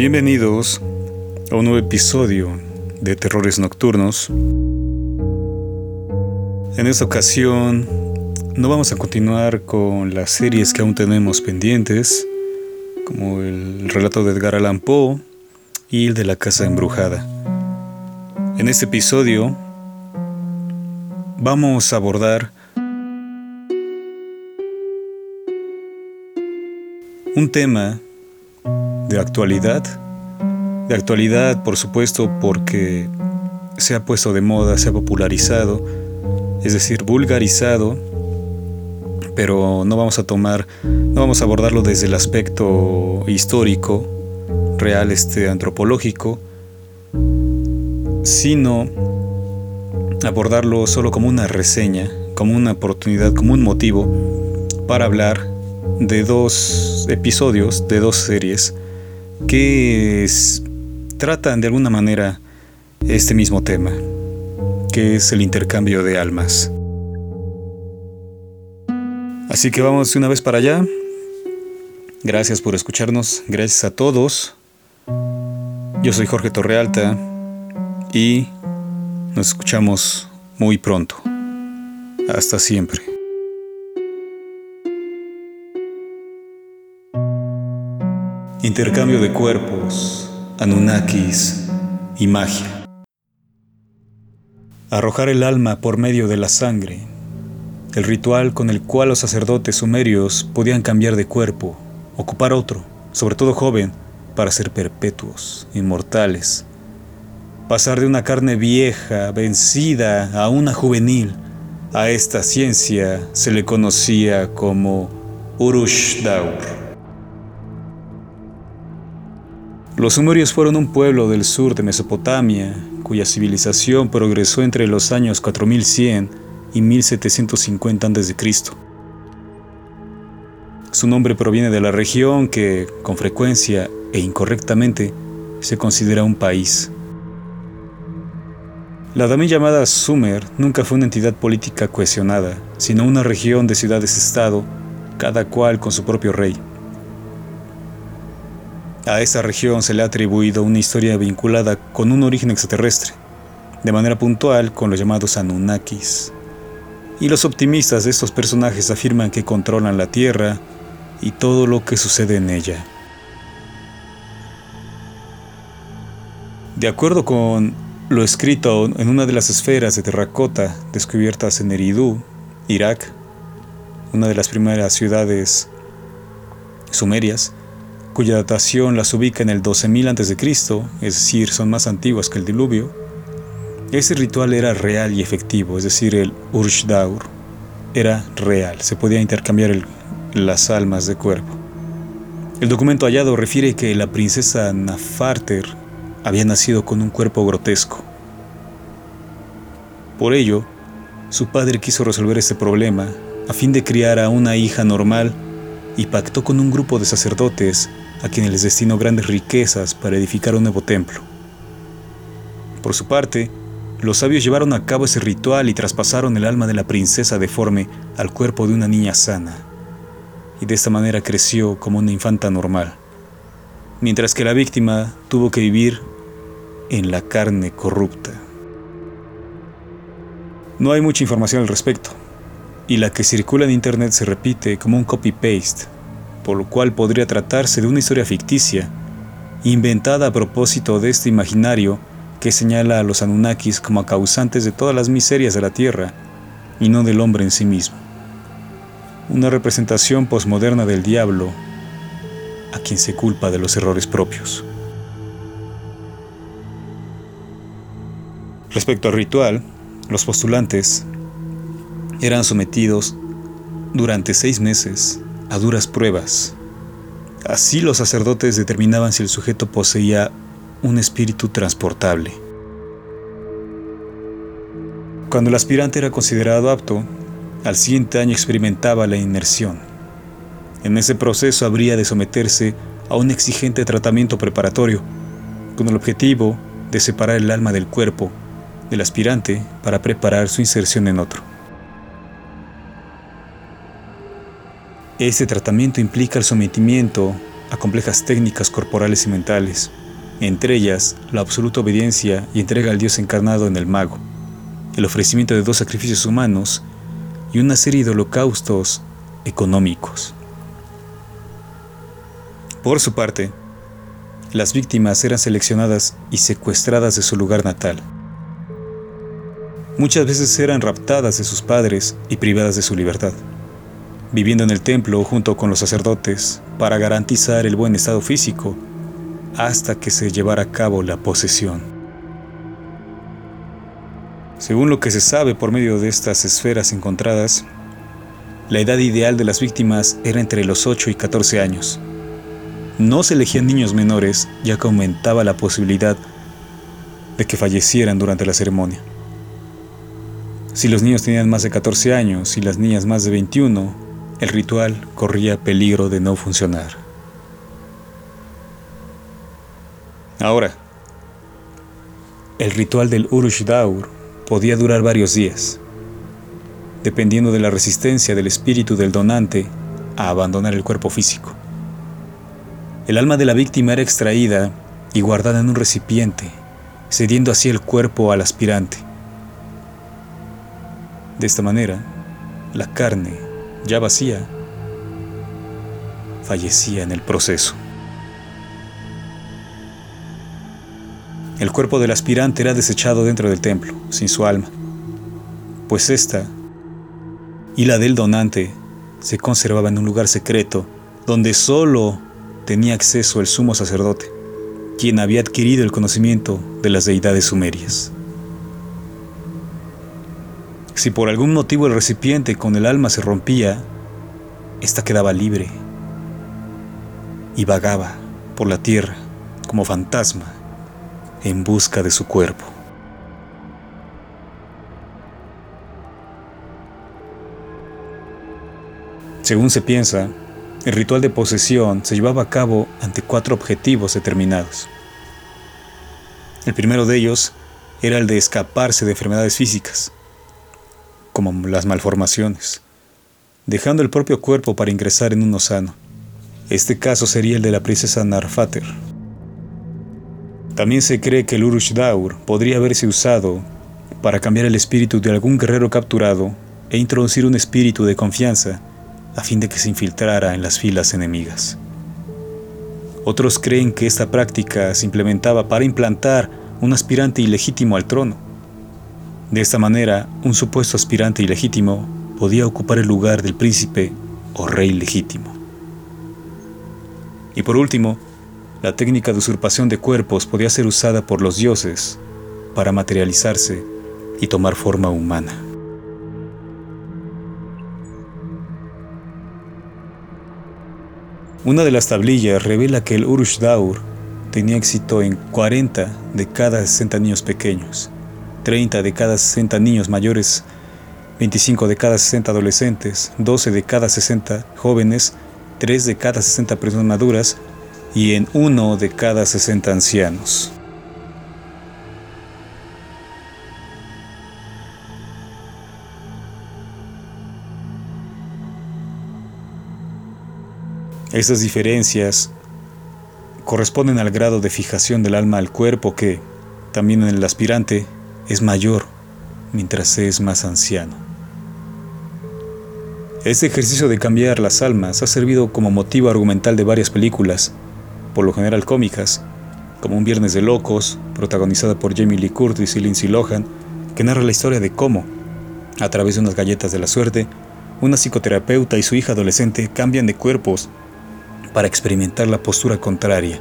Bienvenidos a un nuevo episodio de Terrores Nocturnos. En esta ocasión no vamos a continuar con las series que aún tenemos pendientes, como el relato de Edgar Allan Poe y el de la casa embrujada. En este episodio vamos a abordar un tema de actualidad. De actualidad, por supuesto, porque se ha puesto de moda, se ha popularizado, es decir, vulgarizado, pero no vamos a tomar, no vamos a abordarlo desde el aspecto histórico, real, este, antropológico, sino abordarlo solo como una reseña, como una oportunidad, como un motivo para hablar de dos episodios, de dos series que tratan de alguna manera este mismo tema, que es el intercambio de almas. Así que vamos una vez para allá. Gracias por escucharnos, gracias a todos. Yo soy Jorge Torrealta y nos escuchamos muy pronto. Hasta siempre. Intercambio de cuerpos, Anunnakis y magia. Arrojar el alma por medio de la sangre, el ritual con el cual los sacerdotes sumerios podían cambiar de cuerpo, ocupar otro, sobre todo joven, para ser perpetuos, inmortales. Pasar de una carne vieja, vencida, a una juvenil. A esta ciencia se le conocía como Urush Daur. Los sumerios fueron un pueblo del sur de Mesopotamia, cuya civilización progresó entre los años 4100 y 1750 a.C. Su nombre proviene de la región que, con frecuencia e incorrectamente, se considera un país. La también llamada Sumer nunca fue una entidad política cohesionada, sino una región de ciudades-estado, cada cual con su propio rey. A esta región se le ha atribuido una historia vinculada con un origen extraterrestre, de manera puntual con los llamados Anunnakis. Y los optimistas de estos personajes afirman que controlan la Tierra y todo lo que sucede en ella. De acuerdo con lo escrito en una de las esferas de terracota descubiertas en Eridu, Irak, una de las primeras ciudades sumerias, cuya datación las ubica en el 12.000 a.C., es decir, son más antiguas que el diluvio, ese ritual era real y efectivo, es decir, el Urshdaur era real, se podía intercambiar las almas de cuerpo. El documento hallado refiere que la princesa Nafarter había nacido con un cuerpo grotesco. Por ello, su padre quiso resolver este problema a fin de criar a una hija normal y pactó con un grupo de sacerdotes a quienes les destinó grandes riquezas para edificar un nuevo templo. Por su parte, los sabios llevaron a cabo ese ritual y traspasaron el alma de la princesa deforme al cuerpo de una niña sana, y de esta manera creció como una infanta normal, mientras que la víctima tuvo que vivir en la carne corrupta. No hay mucha información al respecto, y la que circula en Internet se repite como un copy-paste por lo cual podría tratarse de una historia ficticia, inventada a propósito de este imaginario que señala a los Anunnakis como causantes de todas las miserias de la Tierra y no del hombre en sí mismo. Una representación posmoderna del diablo a quien se culpa de los errores propios. Respecto al ritual, los postulantes eran sometidos durante seis meses a duras pruebas. Así los sacerdotes determinaban si el sujeto poseía un espíritu transportable. Cuando el aspirante era considerado apto, al siguiente año experimentaba la inmersión. En ese proceso habría de someterse a un exigente tratamiento preparatorio, con el objetivo de separar el alma del cuerpo del aspirante para preparar su inserción en otro. Este tratamiento implica el sometimiento a complejas técnicas corporales y mentales, entre ellas la absoluta obediencia y entrega al Dios encarnado en el mago, el ofrecimiento de dos sacrificios humanos y una serie de holocaustos económicos. Por su parte, las víctimas eran seleccionadas y secuestradas de su lugar natal. Muchas veces eran raptadas de sus padres y privadas de su libertad, viviendo en el templo junto con los sacerdotes para garantizar el buen estado físico hasta que se llevara a cabo la posesión. Según lo que se sabe por medio de estas esferas encontradas, la edad ideal de las víctimas era entre los 8 y 14 años no se elegían niños menores ya que aumentaba la posibilidad de que fallecieran durante la ceremonia. Si los niños tenían más de 14 años y las niñas más de 21, el ritual corría peligro de no funcionar. Ahora, el ritual del Urush Daur podía durar varios días, dependiendo de la resistencia del espíritu del donante a abandonar el cuerpo físico. El alma de la víctima era extraída y guardada en un recipiente, cediendo así el cuerpo al aspirante. De esta manera, la carne, ya vacía, fallecía en el proceso. El cuerpo del aspirante era desechado dentro del templo, sin su alma, pues ésta y la del donante se conservaba en un lugar secreto donde solo tenía acceso el sumo sacerdote, quien había adquirido el conocimiento de las deidades sumerias. Si por algún motivo el recipiente con el alma se rompía, ésta quedaba libre y vagaba por la tierra como fantasma en busca de su cuerpo. Según se piensa, el ritual de posesión se llevaba a cabo ante cuatro objetivos determinados. El primero de ellos era el de escaparse de enfermedades físicas, como las malformaciones, dejando el propio cuerpo para ingresar en uno sano. Este caso sería el de la princesa Narfater. También se cree que el Urush Daur podría haberse usado para cambiar el espíritu de algún guerrero capturado e introducir un espíritu de confianza a fin de que se infiltrara en las filas enemigas. Otros creen que esta práctica se implementaba para implantar un aspirante ilegítimo al trono. De esta manera, un supuesto aspirante ilegítimo podía ocupar el lugar del príncipe o rey legítimo. Y por último, la técnica de usurpación de cuerpos podía ser usada por los dioses para materializarse y tomar forma humana. Una de las tablillas revela que el Urush Daur tenía éxito en 40 de cada 60 niños pequeños, 30 de cada 60 niños mayores, 25 de cada 60 adolescentes, 12 de cada 60 jóvenes, 3 de cada 60 personas maduras y en 1 de cada 60 ancianos. Estas diferencias corresponden al grado de fijación del alma al cuerpo que, también en el aspirante, es mayor mientras es más anciano. Este ejercicio de cambiar las almas ha servido como motivo argumental de varias películas, por lo general cómicas, como Un Viernes de Locos, protagonizada por Jamie Lee Curtis y Lindsay Lohan, que narra la historia de cómo, a través de unas galletas de la suerte, una psicoterapeuta y su hija adolescente cambian de cuerpos para experimentar la postura contraria,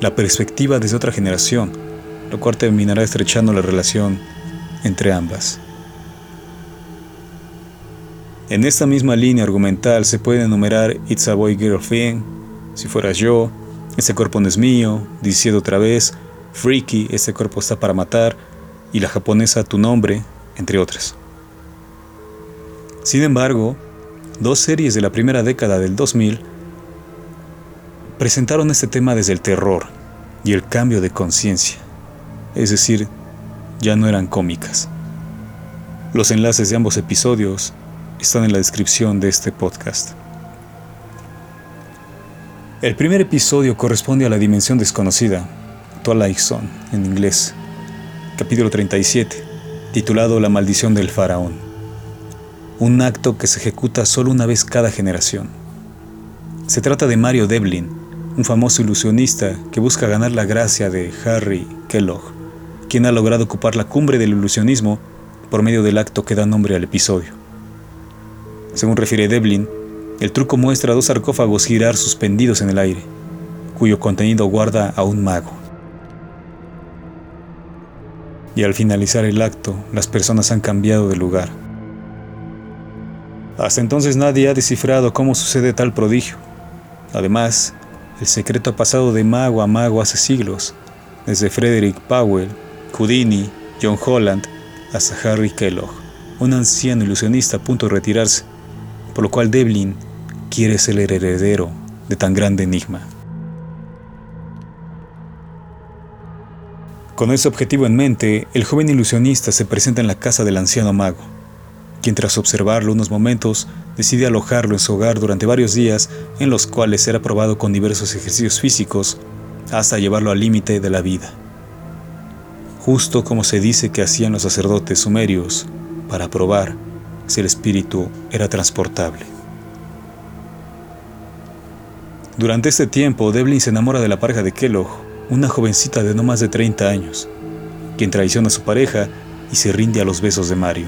la perspectiva desde otra generación, lo cual terminará estrechando la relación entre ambas. En esta misma línea argumental se puede enumerar It's a Boy Girl Thing, Si fueras yo, Ese cuerpo no es mío, Diciendo otra vez, Freaky, Ese cuerpo está para matar, y la japonesa Tu nombre, entre otras. Sin embargo, dos series de la primera década del 2000 presentaron este tema desde el terror y el cambio de conciencia, es decir, ya no eran cómicas. Los enlaces de ambos episodios están en la descripción de este podcast. El primer episodio corresponde a la dimensión desconocida, Twilight Zone en inglés, capítulo 37, titulado La maldición del faraón. Un acto que se ejecuta solo una vez cada generación. Se trata de Mario Devlin, un famoso ilusionista que busca ganar la gracia de Harry Kellogg, quien ha logrado ocupar la cumbre del ilusionismo por medio del acto que da nombre al episodio. Según refiere Devlin, el truco muestra dos sarcófagos girar suspendidos en el aire, cuyo contenido guarda a un mago. Y al finalizar el acto, las personas han cambiado de lugar. Hasta entonces nadie ha descifrado cómo sucede tal prodigio. Además, el secreto ha pasado de mago a mago hace siglos, desde Frederick Powell, Houdini, John Holland, hasta Harry Kellogg, un anciano ilusionista a punto de retirarse, por lo cual Devlin quiere ser el heredero de tan grande enigma. Con ese objetivo en mente, el joven ilusionista se presenta en la casa del anciano mago, quien tras observarlo unos momentos decide alojarlo en su hogar durante varios días en los cuales será probado con diversos ejercicios físicos hasta llevarlo al límite de la vida. Justo como se dice que hacían los sacerdotes sumerios para probar si el espíritu era transportable. Durante este tiempo, Devlin se enamora de la pareja de Kellogg, una jovencita de no más de 30 años, quien traiciona a su pareja y se rinde a los besos de Mario.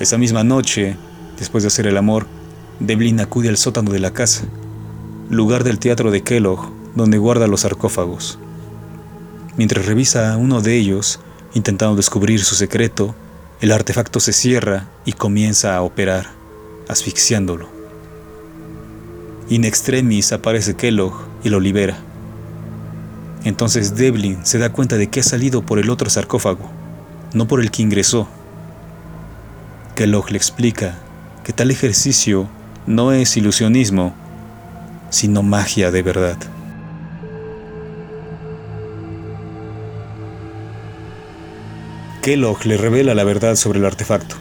Esa misma noche, después de hacer el amor, Devlin acude al sótano de la casa, lugar del teatro de Kellogg, donde guarda los sarcófagos. Mientras revisa uno de ellos, intentando descubrir su secreto, el artefacto se cierra y comienza a operar, asfixiándolo. In extremis aparece Kellogg y lo libera. Entonces Devlin se da cuenta de que ha salido por el otro sarcófago, no por el que ingresó. Kellogg le explica que tal ejercicio no es ilusionismo, sino magia de verdad. Kellogg le revela la verdad sobre el artefacto,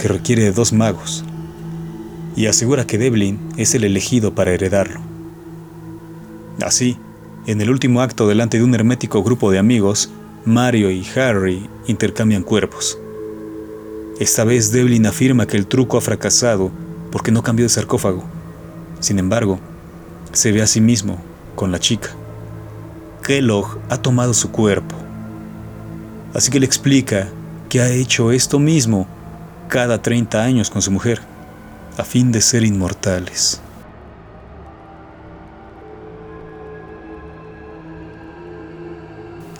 que requiere de dos magos, y asegura que Devlin es el elegido para heredarlo. Así, en el último acto delante de un hermético grupo de amigos, Mario y Harry intercambian cuerpos. Esta vez Devlin afirma que el truco ha fracasado porque no cambió de sarcófago. Sin embargo, se ve a sí mismo con la chica. Kellogg ha tomado su cuerpo. Así que le explica que ha hecho esto mismo cada 30 años con su mujer a fin de ser inmortales.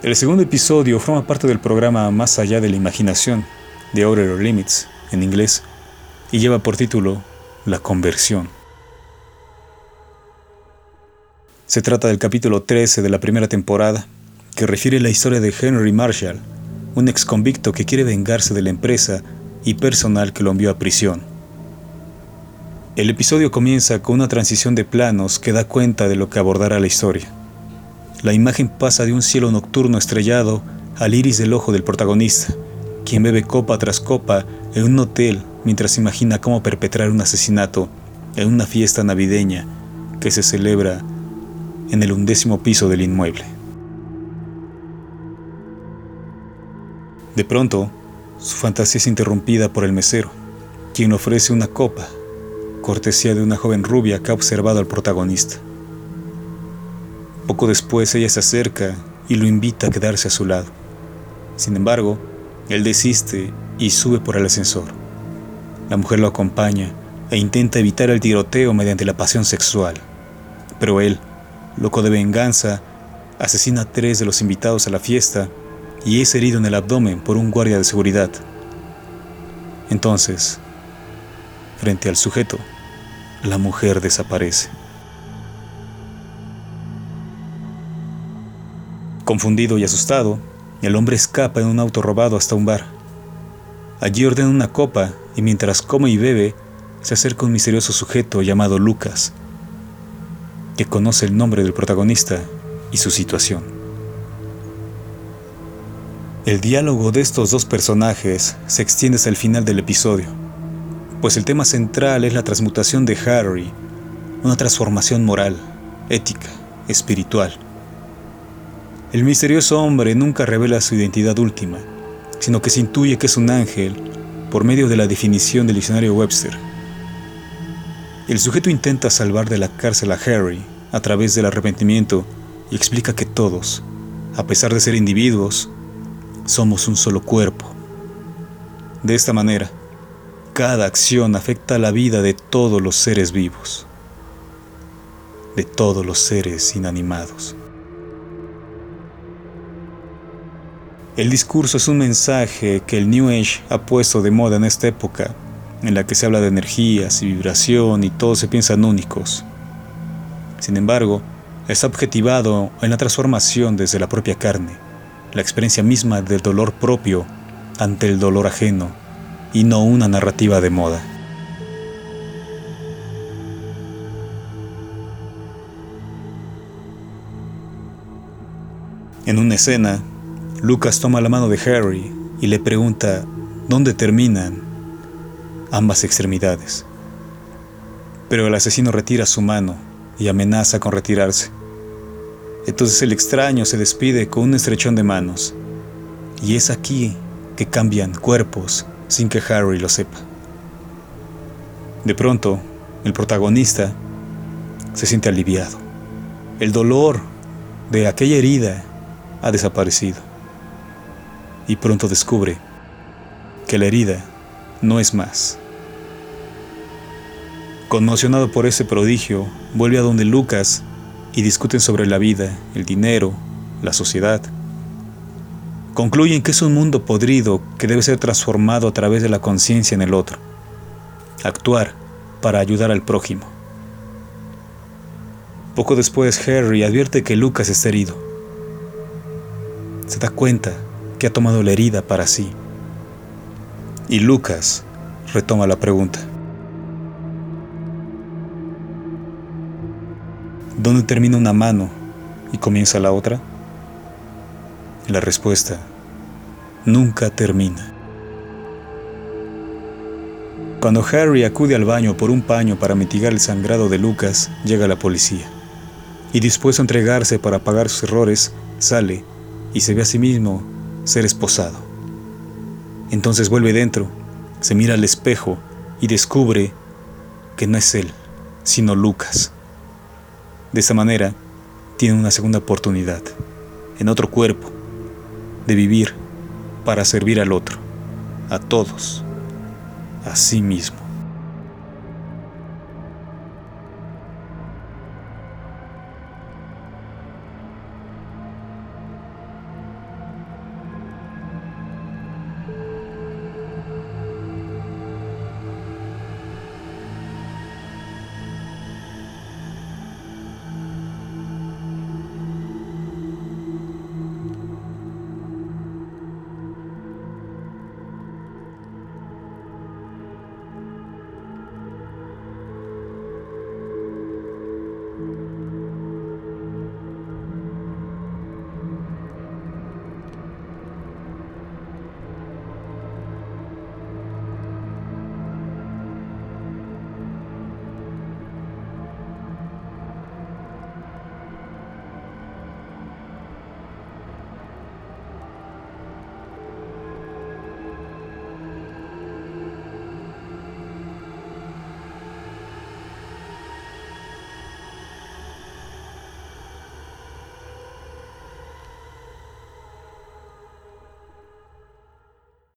El segundo episodio forma parte del programa Más allá de la imaginación, de Outer Limits, en inglés, y lleva por título La conversión. Se trata del capítulo 13 de la primera temporada, que refiere la historia de Henry Marshall, un ex convicto que quiere vengarse de la empresa y personal que lo envió a prisión. El episodio comienza con una transición de planos que da cuenta de lo que abordará la historia. La imagen pasa de un cielo nocturno estrellado al iris del ojo del protagonista, quien bebe copa tras copa en un hotel mientras imagina cómo perpetrar un asesinato en una fiesta navideña que se celebra en el undécimo piso del inmueble. De pronto, su fantasía es interrumpida por el mesero, quien ofrece una copa cortesía de una joven rubia que ha observado al protagonista. Poco después ella se acerca y lo invita a quedarse a su lado. Sin embargo, él desiste y sube por el ascensor. La mujer lo acompaña e intenta evitar el tiroteo mediante la pasión sexual. Pero él, loco de venganza, asesina a tres de los invitados a la fiesta y es herido en el abdomen por un guardia de seguridad. Entonces, frente al sujeto, la mujer desaparece. Confundido y asustado, el hombre escapa en un auto robado hasta un bar. Allí ordena una copa y mientras come y bebe, se acerca un misterioso sujeto llamado Lucas, que conoce el nombre del protagonista y su situación. El diálogo de estos dos personajes se extiende hasta el final del episodio pues el tema central es la transmutación de Harry, una transformación moral, ética, espiritual. El misterioso hombre nunca revela su identidad última, sino que se intuye que es un ángel por medio de la definición del diccionario Webster. El sujeto intenta salvar de la cárcel a Harry a través del arrepentimiento y explica que todos, a pesar de ser individuos, somos un solo cuerpo. De esta manera, cada acción afecta la vida de todos los seres vivos, de todos los seres inanimados. El discurso es un mensaje que el New Age ha puesto de moda en esta época, en la que se habla de energías y vibración y todos se piensan únicos. Sin embargo, está objetivado en la transformación desde la propia carne, la experiencia misma del dolor propio ante el dolor ajeno y no una narrativa de moda. En una escena, Lucas toma la mano de Harry y le pregunta dónde terminan ambas extremidades. Pero el asesino retira su mano y amenaza con retirarse. Entonces el extraño se despide con un estrechón de manos. Y es aquí que cambian cuerpos sin que Harry lo sepa. De pronto, el protagonista se siente aliviado. El dolor de aquella herida ha desaparecido. Y pronto descubre que la herida no es más. Conmocionado por ese prodigio, vuelve a donde Lucas y discuten sobre la vida, el dinero, la sociedad. Concluyen que es un mundo podrido que debe ser transformado a través de la conciencia en el otro. Actuar para ayudar al prójimo. Poco después, Harry advierte que Lucas está herido. Se da cuenta que ha tomado la herida para sí. Y Lucas retoma la pregunta. ¿Dónde termina una mano y comienza la otra? La respuesta nunca termina. Cuando Harry acude al baño por un paño para mitigar el sangrado de Lucas, llega la policía. Y dispuesto a entregarse para pagar sus errores, sale y se ve a sí mismo ser esposado. Entonces vuelve dentro, se mira al espejo y descubre que no es él, sino Lucas. De esa manera, tiene una segunda oportunidad, en otro cuerpo, de vivir para servir al otro, a todos, a sí mismo.